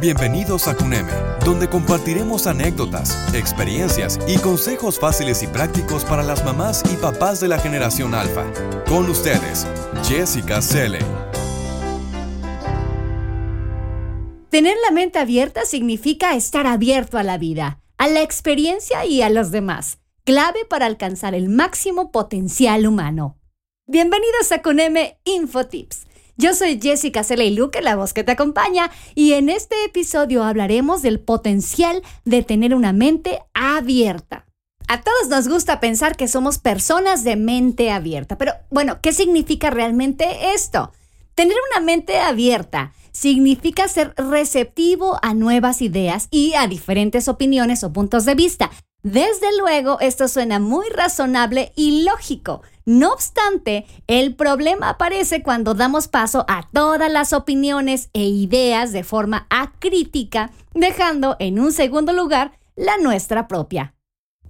Bienvenidos a CUNEME, donde compartiremos anécdotas, experiencias y consejos fáciles y prácticos para las mamás y papás de la generación alfa. Con ustedes, Jessica Selle. Tener la mente abierta significa estar abierto a la vida, a la experiencia y a los demás, clave para alcanzar el máximo potencial humano. Bienvenidos a CUNEME Infotips yo soy Jessica Luque, la voz que te acompaña, y en este episodio hablaremos del potencial de tener una mente abierta. A todos nos gusta pensar que somos personas de mente abierta, pero bueno, ¿qué significa realmente esto? Tener una mente abierta significa ser receptivo a nuevas ideas y a diferentes opiniones o puntos de vista. Desde luego, esto suena muy razonable y lógico. No obstante, el problema aparece cuando damos paso a todas las opiniones e ideas de forma acrítica, dejando en un segundo lugar la nuestra propia.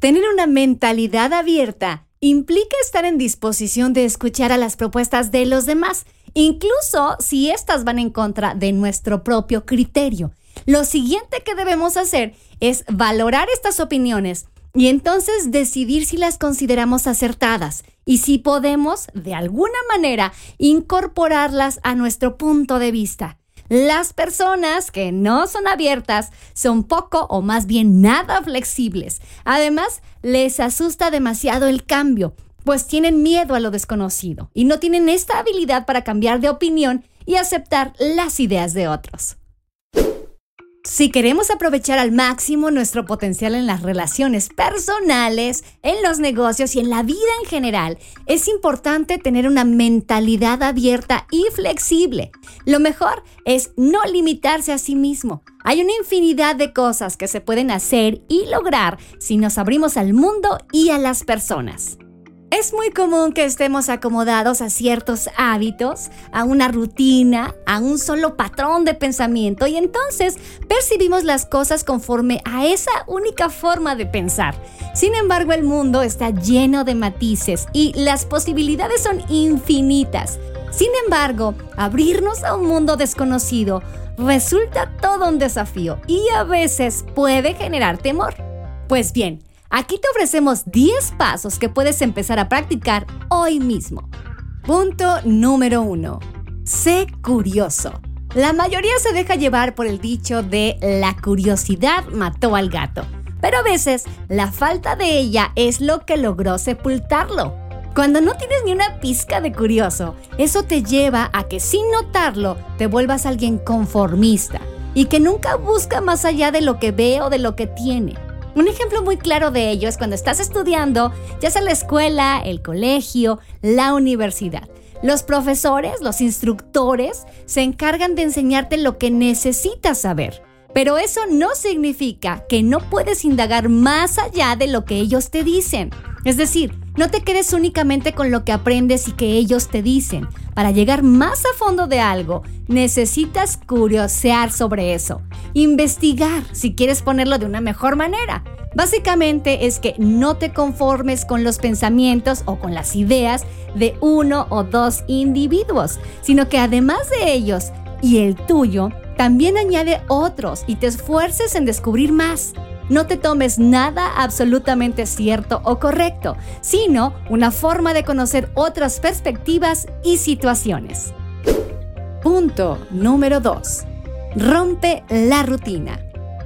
Tener una mentalidad abierta implica estar en disposición de escuchar a las propuestas de los demás, incluso si éstas van en contra de nuestro propio criterio. Lo siguiente que debemos hacer es valorar estas opiniones y entonces decidir si las consideramos acertadas y si podemos, de alguna manera, incorporarlas a nuestro punto de vista. Las personas que no son abiertas son poco o más bien nada flexibles. Además, les asusta demasiado el cambio, pues tienen miedo a lo desconocido y no tienen esta habilidad para cambiar de opinión y aceptar las ideas de otros. Si queremos aprovechar al máximo nuestro potencial en las relaciones personales, en los negocios y en la vida en general, es importante tener una mentalidad abierta y flexible. Lo mejor es no limitarse a sí mismo. Hay una infinidad de cosas que se pueden hacer y lograr si nos abrimos al mundo y a las personas. Es muy común que estemos acomodados a ciertos hábitos, a una rutina, a un solo patrón de pensamiento y entonces percibimos las cosas conforme a esa única forma de pensar. Sin embargo, el mundo está lleno de matices y las posibilidades son infinitas. Sin embargo, abrirnos a un mundo desconocido resulta todo un desafío y a veces puede generar temor. Pues bien, Aquí te ofrecemos 10 pasos que puedes empezar a practicar hoy mismo. Punto número 1. Sé curioso. La mayoría se deja llevar por el dicho de la curiosidad mató al gato, pero a veces la falta de ella es lo que logró sepultarlo. Cuando no tienes ni una pizca de curioso, eso te lleva a que sin notarlo te vuelvas alguien conformista y que nunca busca más allá de lo que ve o de lo que tiene. Un ejemplo muy claro de ello es cuando estás estudiando, ya sea la escuela, el colegio, la universidad. Los profesores, los instructores, se encargan de enseñarte lo que necesitas saber. Pero eso no significa que no puedes indagar más allá de lo que ellos te dicen. Es decir, no te quedes únicamente con lo que aprendes y que ellos te dicen. Para llegar más a fondo de algo, necesitas curiosear sobre eso, investigar, si quieres ponerlo de una mejor manera. Básicamente es que no te conformes con los pensamientos o con las ideas de uno o dos individuos, sino que además de ellos y el tuyo, también añade otros y te esfuerces en descubrir más. No te tomes nada absolutamente cierto o correcto, sino una forma de conocer otras perspectivas y situaciones. Punto número 2. Rompe la rutina.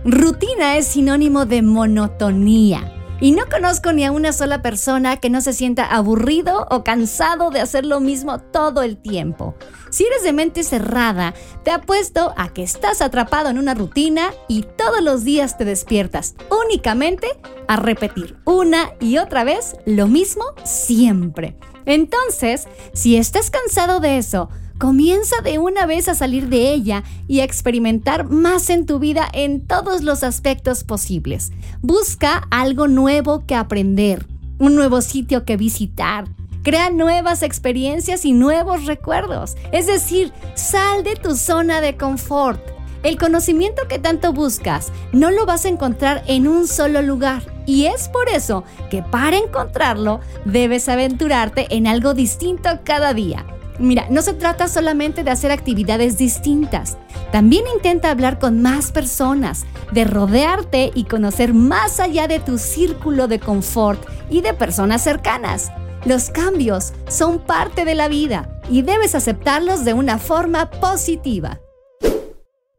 Rutina es sinónimo de monotonía. Y no conozco ni a una sola persona que no se sienta aburrido o cansado de hacer lo mismo todo el tiempo. Si eres de mente cerrada, te apuesto a que estás atrapado en una rutina y todos los días te despiertas únicamente a repetir una y otra vez lo mismo siempre. Entonces, si estás cansado de eso, comienza de una vez a salir de ella y a experimentar más en tu vida en todos los aspectos posibles. Busca algo nuevo que aprender, un nuevo sitio que visitar Crea nuevas experiencias y nuevos recuerdos. Es decir, sal de tu zona de confort. El conocimiento que tanto buscas no lo vas a encontrar en un solo lugar. Y es por eso que para encontrarlo debes aventurarte en algo distinto cada día. Mira, no se trata solamente de hacer actividades distintas. También intenta hablar con más personas, de rodearte y conocer más allá de tu círculo de confort y de personas cercanas. Los cambios son parte de la vida y debes aceptarlos de una forma positiva.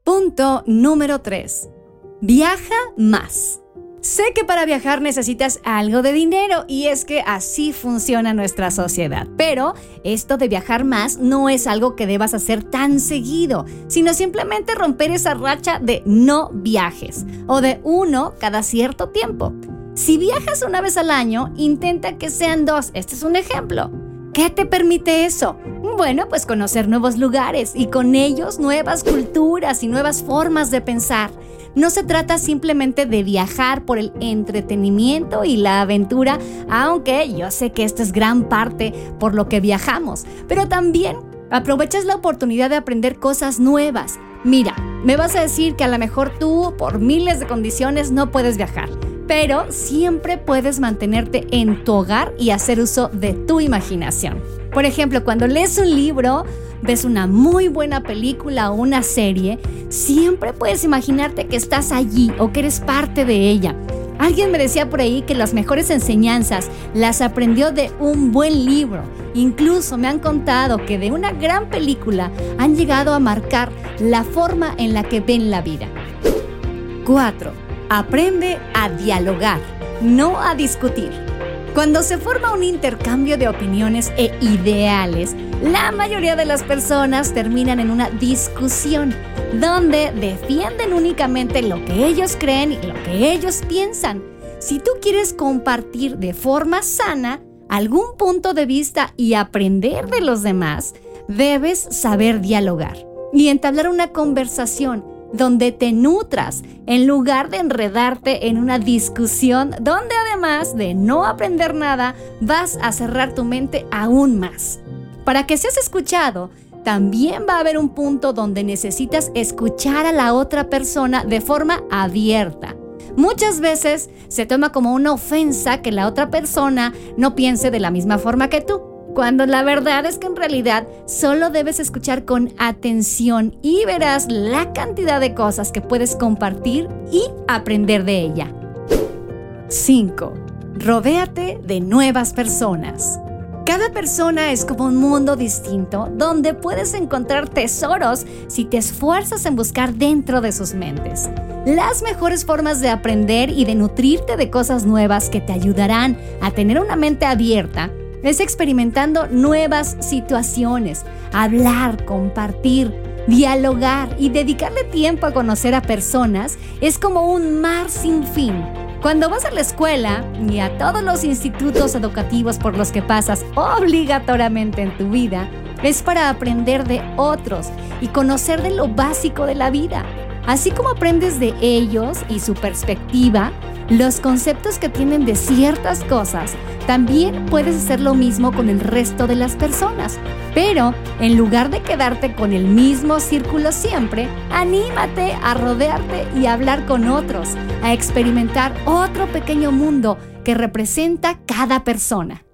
Punto número 3. Viaja más. Sé que para viajar necesitas algo de dinero y es que así funciona nuestra sociedad. Pero esto de viajar más no es algo que debas hacer tan seguido, sino simplemente romper esa racha de no viajes o de uno cada cierto tiempo. Si viajas una vez al año, intenta que sean dos. Este es un ejemplo. ¿Qué te permite eso? Bueno, pues conocer nuevos lugares y con ellos nuevas culturas y nuevas formas de pensar. No se trata simplemente de viajar por el entretenimiento y la aventura, aunque yo sé que esto es gran parte por lo que viajamos, pero también aprovechas la oportunidad de aprender cosas nuevas. Mira, me vas a decir que a lo mejor tú por miles de condiciones no puedes viajar, pero siempre puedes mantenerte en tu hogar y hacer uso de tu imaginación. Por ejemplo, cuando lees un libro, ves una muy buena película o una serie, siempre puedes imaginarte que estás allí o que eres parte de ella. Alguien me decía por ahí que las mejores enseñanzas las aprendió de un buen libro. Incluso me han contado que de una gran película han llegado a marcar la forma en la que ven la vida. 4. Aprende a dialogar, no a discutir. Cuando se forma un intercambio de opiniones e ideales, la mayoría de las personas terminan en una discusión donde defienden únicamente lo que ellos creen y lo que ellos piensan. Si tú quieres compartir de forma sana algún punto de vista y aprender de los demás, debes saber dialogar y entablar una conversación donde te nutras en lugar de enredarte en una discusión donde además de no aprender nada vas a cerrar tu mente aún más. Para que seas escuchado, también va a haber un punto donde necesitas escuchar a la otra persona de forma abierta. Muchas veces se toma como una ofensa que la otra persona no piense de la misma forma que tú, cuando la verdad es que en realidad solo debes escuchar con atención y verás la cantidad de cosas que puedes compartir y aprender de ella. 5. Rodéate de nuevas personas. Cada persona es como un mundo distinto donde puedes encontrar tesoros si te esfuerzas en buscar dentro de sus mentes. Las mejores formas de aprender y de nutrirte de cosas nuevas que te ayudarán a tener una mente abierta es experimentando nuevas situaciones, hablar, compartir, dialogar y dedicarle tiempo a conocer a personas es como un mar sin fin cuando vas a la escuela y a todos los institutos educativos por los que pasas obligatoriamente en tu vida, es para aprender de otros y conocer de lo básico de la vida. Así como aprendes de ellos y su perspectiva, los conceptos que tienen de ciertas cosas, también puedes hacer lo mismo con el resto de las personas. Pero en lugar de quedarte con el mismo círculo siempre, anímate a rodearte y hablar con otros, a experimentar otro pequeño mundo que representa cada persona.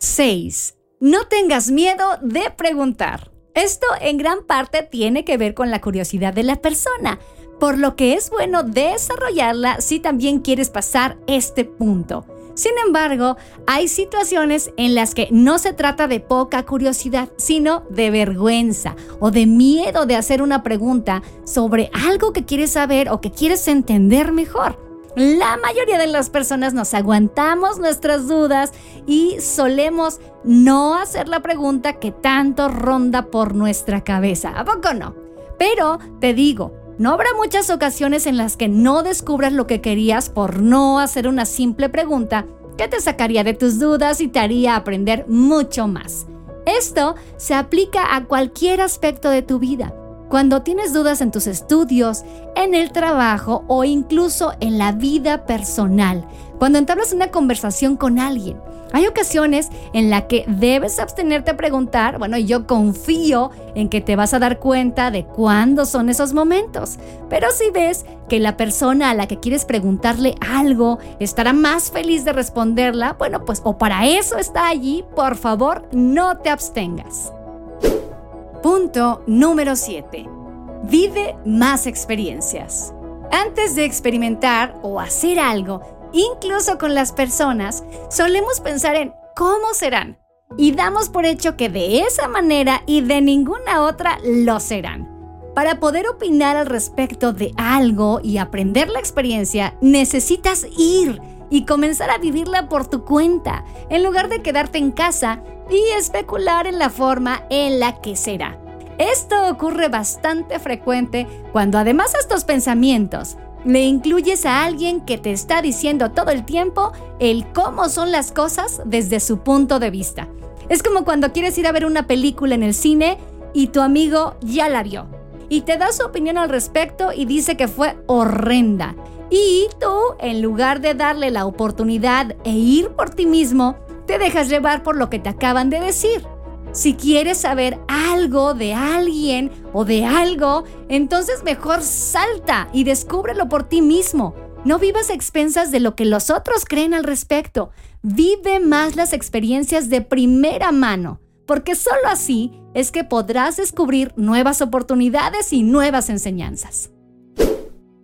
6. No tengas miedo de preguntar. Esto en gran parte tiene que ver con la curiosidad de la persona, por lo que es bueno desarrollarla si también quieres pasar este punto. Sin embargo, hay situaciones en las que no se trata de poca curiosidad, sino de vergüenza o de miedo de hacer una pregunta sobre algo que quieres saber o que quieres entender mejor. La mayoría de las personas nos aguantamos nuestras dudas y solemos no hacer la pregunta que tanto ronda por nuestra cabeza. ¿A poco no? Pero te digo, no habrá muchas ocasiones en las que no descubras lo que querías por no hacer una simple pregunta que te sacaría de tus dudas y te haría aprender mucho más. Esto se aplica a cualquier aspecto de tu vida cuando tienes dudas en tus estudios, en el trabajo o incluso en la vida personal, cuando entablas una conversación con alguien. Hay ocasiones en las que debes abstenerte a preguntar, bueno, yo confío en que te vas a dar cuenta de cuándo son esos momentos. Pero si ves que la persona a la que quieres preguntarle algo estará más feliz de responderla, bueno, pues o para eso está allí, por favor, no te abstengas. Punto número 7. Vive más experiencias. Antes de experimentar o hacer algo, incluso con las personas, solemos pensar en cómo serán y damos por hecho que de esa manera y de ninguna otra lo serán. Para poder opinar al respecto de algo y aprender la experiencia, necesitas ir y comenzar a vivirla por tu cuenta, en lugar de quedarte en casa y especular en la forma en la que será. Esto ocurre bastante frecuente cuando además estos pensamientos le incluyes a alguien que te está diciendo todo el tiempo el cómo son las cosas desde su punto de vista. Es como cuando quieres ir a ver una película en el cine y tu amigo ya la vio y te da su opinión al respecto y dice que fue horrenda. Y tú, en lugar de darle la oportunidad e ir por ti mismo, te dejas llevar por lo que te acaban de decir. Si quieres saber algo de alguien o de algo, entonces mejor salta y descúbrelo por ti mismo. No vivas expensas de lo que los otros creen al respecto. Vive más las experiencias de primera mano, porque solo así es que podrás descubrir nuevas oportunidades y nuevas enseñanzas.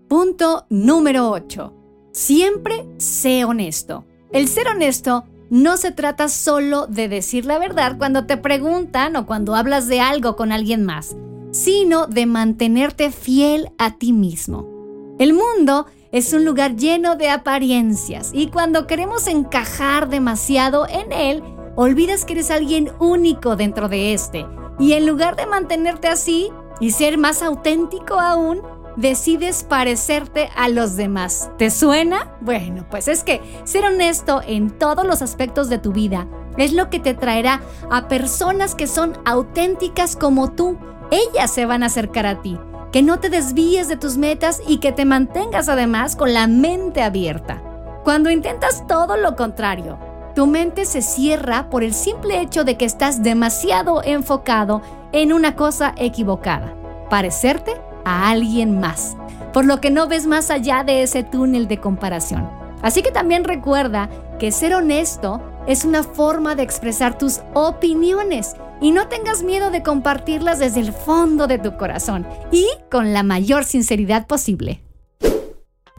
Punto número 8. Siempre sé honesto. El ser honesto no se trata solo de decir la verdad cuando te preguntan o cuando hablas de algo con alguien más, sino de mantenerte fiel a ti mismo. El mundo es un lugar lleno de apariencias y cuando queremos encajar demasiado en él, olvidas que eres alguien único dentro de este. Y en lugar de mantenerte así y ser más auténtico aún, decides parecerte a los demás. ¿Te suena? Bueno, pues es que ser honesto en todos los aspectos de tu vida es lo que te traerá a personas que son auténticas como tú. Ellas se van a acercar a ti. Que no te desvíes de tus metas y que te mantengas además con la mente abierta. Cuando intentas todo lo contrario, tu mente se cierra por el simple hecho de que estás demasiado enfocado en una cosa equivocada. Parecerte a alguien más, por lo que no ves más allá de ese túnel de comparación. Así que también recuerda que ser honesto es una forma de expresar tus opiniones y no tengas miedo de compartirlas desde el fondo de tu corazón y con la mayor sinceridad posible.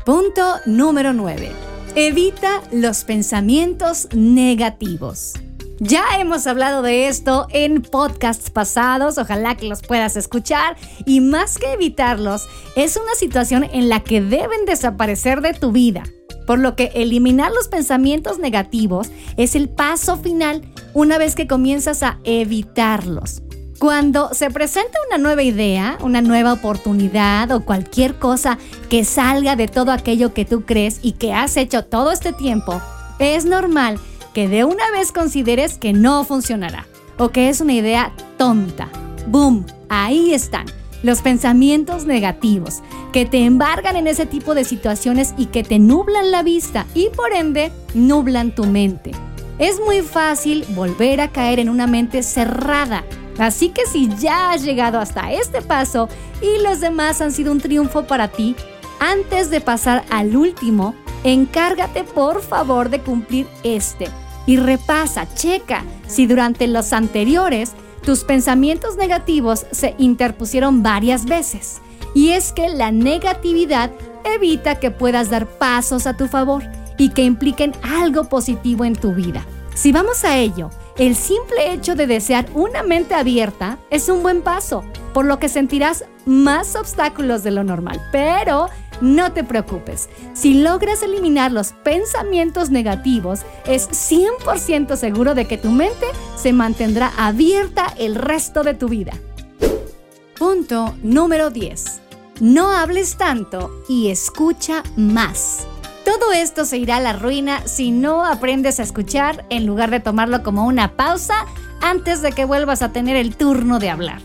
Punto número 9. Evita los pensamientos negativos. Ya hemos hablado de esto en podcasts pasados, ojalá que los puedas escuchar y más que evitarlos, es una situación en la que deben desaparecer de tu vida, por lo que eliminar los pensamientos negativos es el paso final una vez que comienzas a evitarlos. Cuando se presenta una nueva idea, una nueva oportunidad o cualquier cosa que salga de todo aquello que tú crees y que has hecho todo este tiempo, es normal que de una vez consideres que no funcionará o que es una idea tonta. ¡Boom! Ahí están los pensamientos negativos que te embargan en ese tipo de situaciones y que te nublan la vista y por ende nublan tu mente. Es muy fácil volver a caer en una mente cerrada. Así que si ya has llegado hasta este paso y los demás han sido un triunfo para ti, antes de pasar al último, encárgate por favor de cumplir este y repasa, checa si durante los anteriores tus pensamientos negativos se interpusieron varias veces. Y es que la negatividad evita que puedas dar pasos a tu favor y que impliquen algo positivo en tu vida. Si vamos a ello, el simple hecho de desear una mente abierta es un buen paso, por lo que sentirás más obstáculos de lo normal, pero no te preocupes, si logras eliminar los pensamientos negativos, es 100% seguro de que tu mente se mantendrá abierta el resto de tu vida. Punto número 10. No hables tanto y escucha más. Todo esto se irá a la ruina si no aprendes a escuchar en lugar de tomarlo como una pausa antes de que vuelvas a tener el turno de hablar.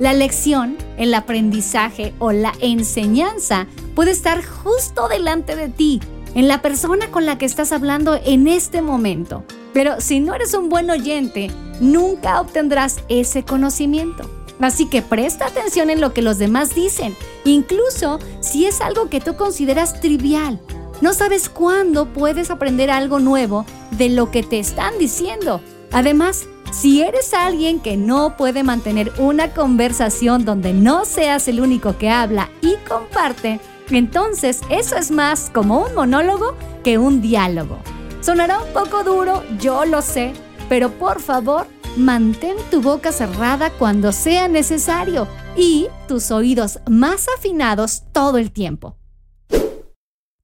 La lección, el aprendizaje o la enseñanza puede estar justo delante de ti, en la persona con la que estás hablando en este momento. Pero si no eres un buen oyente, nunca obtendrás ese conocimiento. Así que presta atención en lo que los demás dicen, incluso si es algo que tú consideras trivial. No sabes cuándo puedes aprender algo nuevo de lo que te están diciendo. Además, Si eres alguien que no puede mantener una conversación donde no seas el único que habla y comparte, entonces eso es más como un monólogo que un diálogo. Sonará un poco duro, yo lo sé, pero por favor, mantén tu boca cerrada cuando sea necesario y tus oídos más afinados todo el tiempo.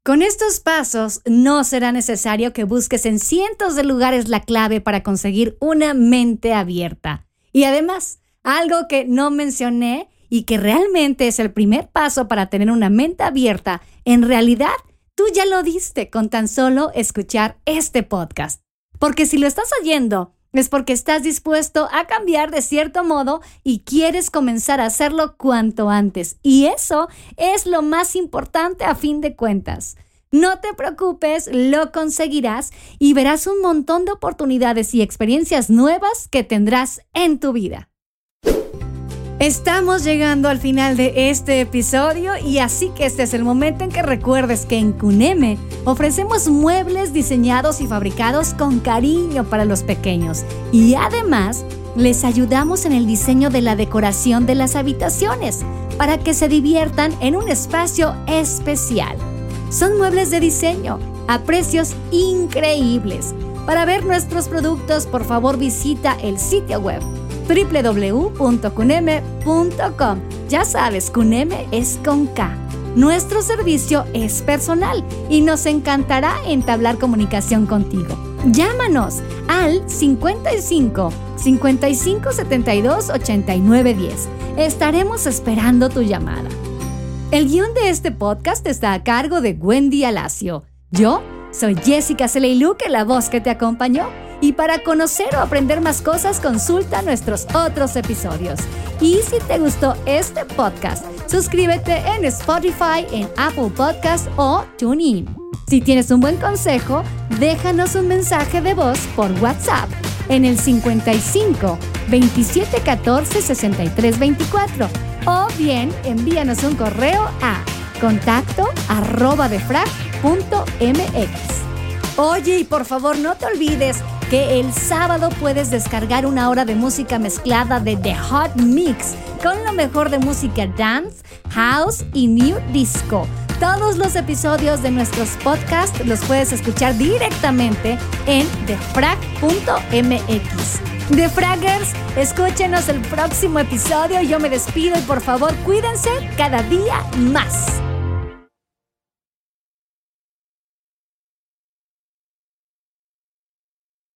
Con estos pasos no será necesario que busques en cientos de lugares la clave para conseguir una mente abierta. Y además, algo que no mencioné y que realmente es el primer paso para tener una mente abierta, en realidad tú ya lo diste con tan solo escuchar este podcast. Porque si lo estás oyendo, es porque estás dispuesto a cambiar de cierto modo y quieres comenzar a hacerlo cuanto antes. Y eso es lo más importante a fin de cuentas. No te preocupes, lo conseguirás y verás un montón de oportunidades y experiencias nuevas que tendrás en tu vida. Estamos llegando al final de este episodio y así que este es el momento en que recuerdes que en Cuneme ofrecemos muebles diseñados y fabricados con cariño para los pequeños y además les ayudamos en el diseño de la decoración de las habitaciones para que se diviertan en un espacio especial. Son muebles de diseño a precios increíbles. Para ver nuestros productos, por favor visita el sitio web www.cuneme.com. Ya sabes, Cuneme es con K. Nuestro servicio es personal y nos encantará entablar comunicación contigo. Llámanos al 55 55 72 89 10. Estaremos esperando tu llamada. El guion de este podcast está a cargo de Wendy Alacio. Yo soy Jessica Celeiluque, la voz que te acompañó. Y para conocer o aprender más cosas, consulta nuestros otros episodios. Y si te gustó este podcast, suscríbete en Spotify, en Apple Podcast o TuneIn. Si tienes un buen consejo, déjanos un mensaje de voz por WhatsApp en el 55 27 14 63 24 o bien envíanos un correo a contacto arroba Oye, y por favor no te olvides que el sábado puedes descargar una hora de música mezclada de The Hot Mix con lo mejor de música dance, house y new disco. Todos los episodios de nuestros podcasts los puedes escuchar directamente en thefrag.mx. The Fraggers, escúchenos el próximo episodio. Yo me despido y por favor cuídense cada día más.